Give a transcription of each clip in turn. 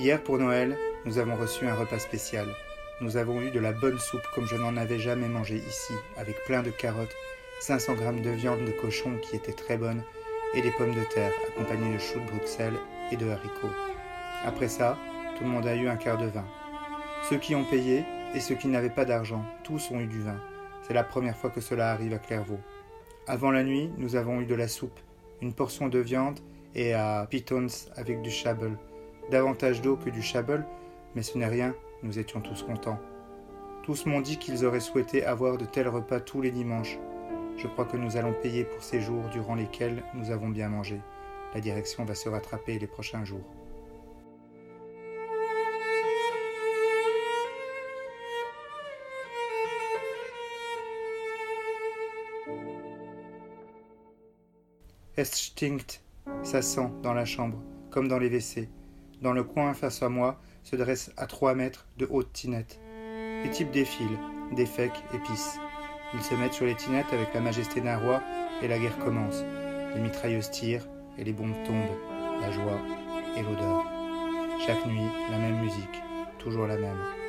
Hier pour Noël, nous avons reçu un repas spécial. Nous avons eu de la bonne soupe comme je n'en avais jamais mangé ici, avec plein de carottes, 500 grammes de viande de cochon qui était très bonne, et des pommes de terre accompagnées de choux de Bruxelles et de haricots. Après ça, tout le monde a eu un quart de vin. Ceux qui ont payé et ceux qui n'avaient pas d'argent, tous ont eu du vin. C'est la première fois que cela arrive à Clairvaux. Avant la nuit, nous avons eu de la soupe, une portion de viande et à pitons avec du chabel davantage d'eau que du chabel, mais ce n'est rien, nous étions tous contents. Tous m'ont dit qu'ils auraient souhaité avoir de tels repas tous les dimanches. Je crois que nous allons payer pour ces jours durant lesquels nous avons bien mangé. La direction va se rattraper les prochains jours. Es stinkt, ça sent dans la chambre, comme dans les WC. Dans le coin face à moi se dresse à trois mètres de hautes tinettes. Les types défilent, défèquent et pissent. Ils se mettent sur les tinettes avec la majesté d'un roi et la guerre commence. Les mitrailleuses tirent et les bombes tombent. La joie et l'odeur. Chaque nuit, la même musique, toujours la même.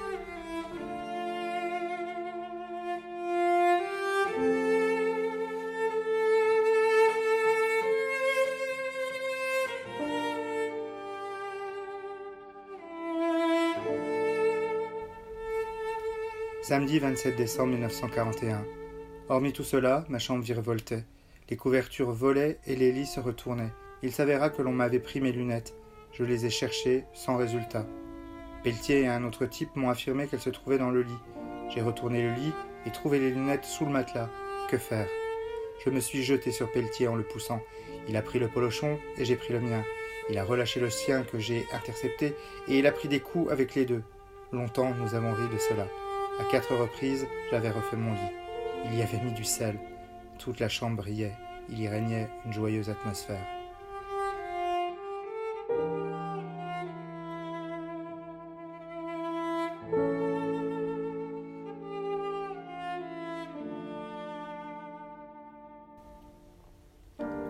Samedi 27 décembre 1941. Hormis tout cela, ma chambre virevoltait. Les couvertures volaient et les lits se retournaient. Il s'avéra que l'on m'avait pris mes lunettes. Je les ai cherchées, sans résultat. Pelletier et un autre type m'ont affirmé qu'elles se trouvaient dans le lit. J'ai retourné le lit et trouvé les lunettes sous le matelas. Que faire? Je me suis jeté sur Pelletier en le poussant. Il a pris le polochon et j'ai pris le mien. Il a relâché le sien que j'ai intercepté et il a pris des coups avec les deux. Longtemps nous avons ri de cela. À quatre reprises, j'avais refait mon lit. Il y avait mis du sel. Toute la chambre brillait. Il y régnait une joyeuse atmosphère.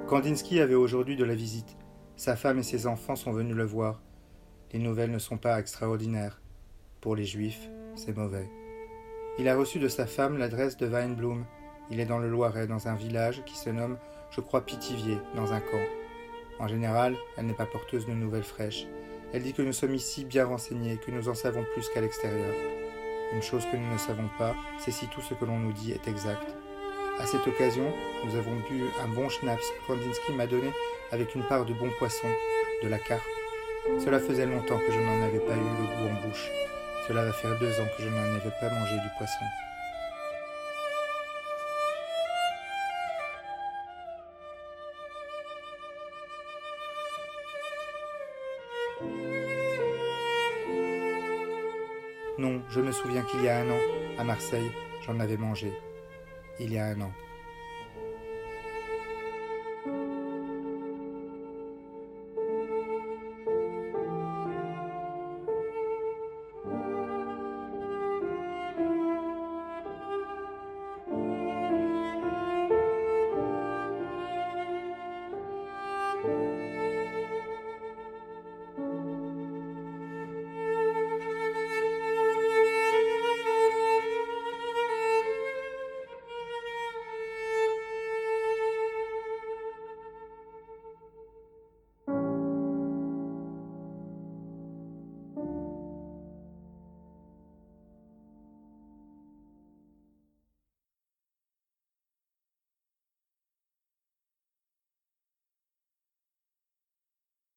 Kandinsky avait aujourd'hui de la visite. Sa femme et ses enfants sont venus le voir. Les nouvelles ne sont pas extraordinaires. Pour les juifs, c'est mauvais. Il a reçu de sa femme l'adresse de Weinblum. Il est dans le Loiret, dans un village qui se nomme, je crois, Pithiviers, dans un camp. En général, elle n'est pas porteuse de nouvelles fraîches. Elle dit que nous sommes ici bien renseignés, que nous en savons plus qu'à l'extérieur. Une chose que nous ne savons pas, c'est si tout ce que l'on nous dit est exact. À cette occasion, nous avons bu un bon schnapps que Kandinsky m'a donné avec une part de bon poisson, de la carpe. Cela faisait longtemps que je n'en avais pas eu le goût en bouche. Cela va faire deux ans que je n'en avais pas mangé du poisson. Non, je me souviens qu'il y a un an, à Marseille, j'en avais mangé. Il y a un an.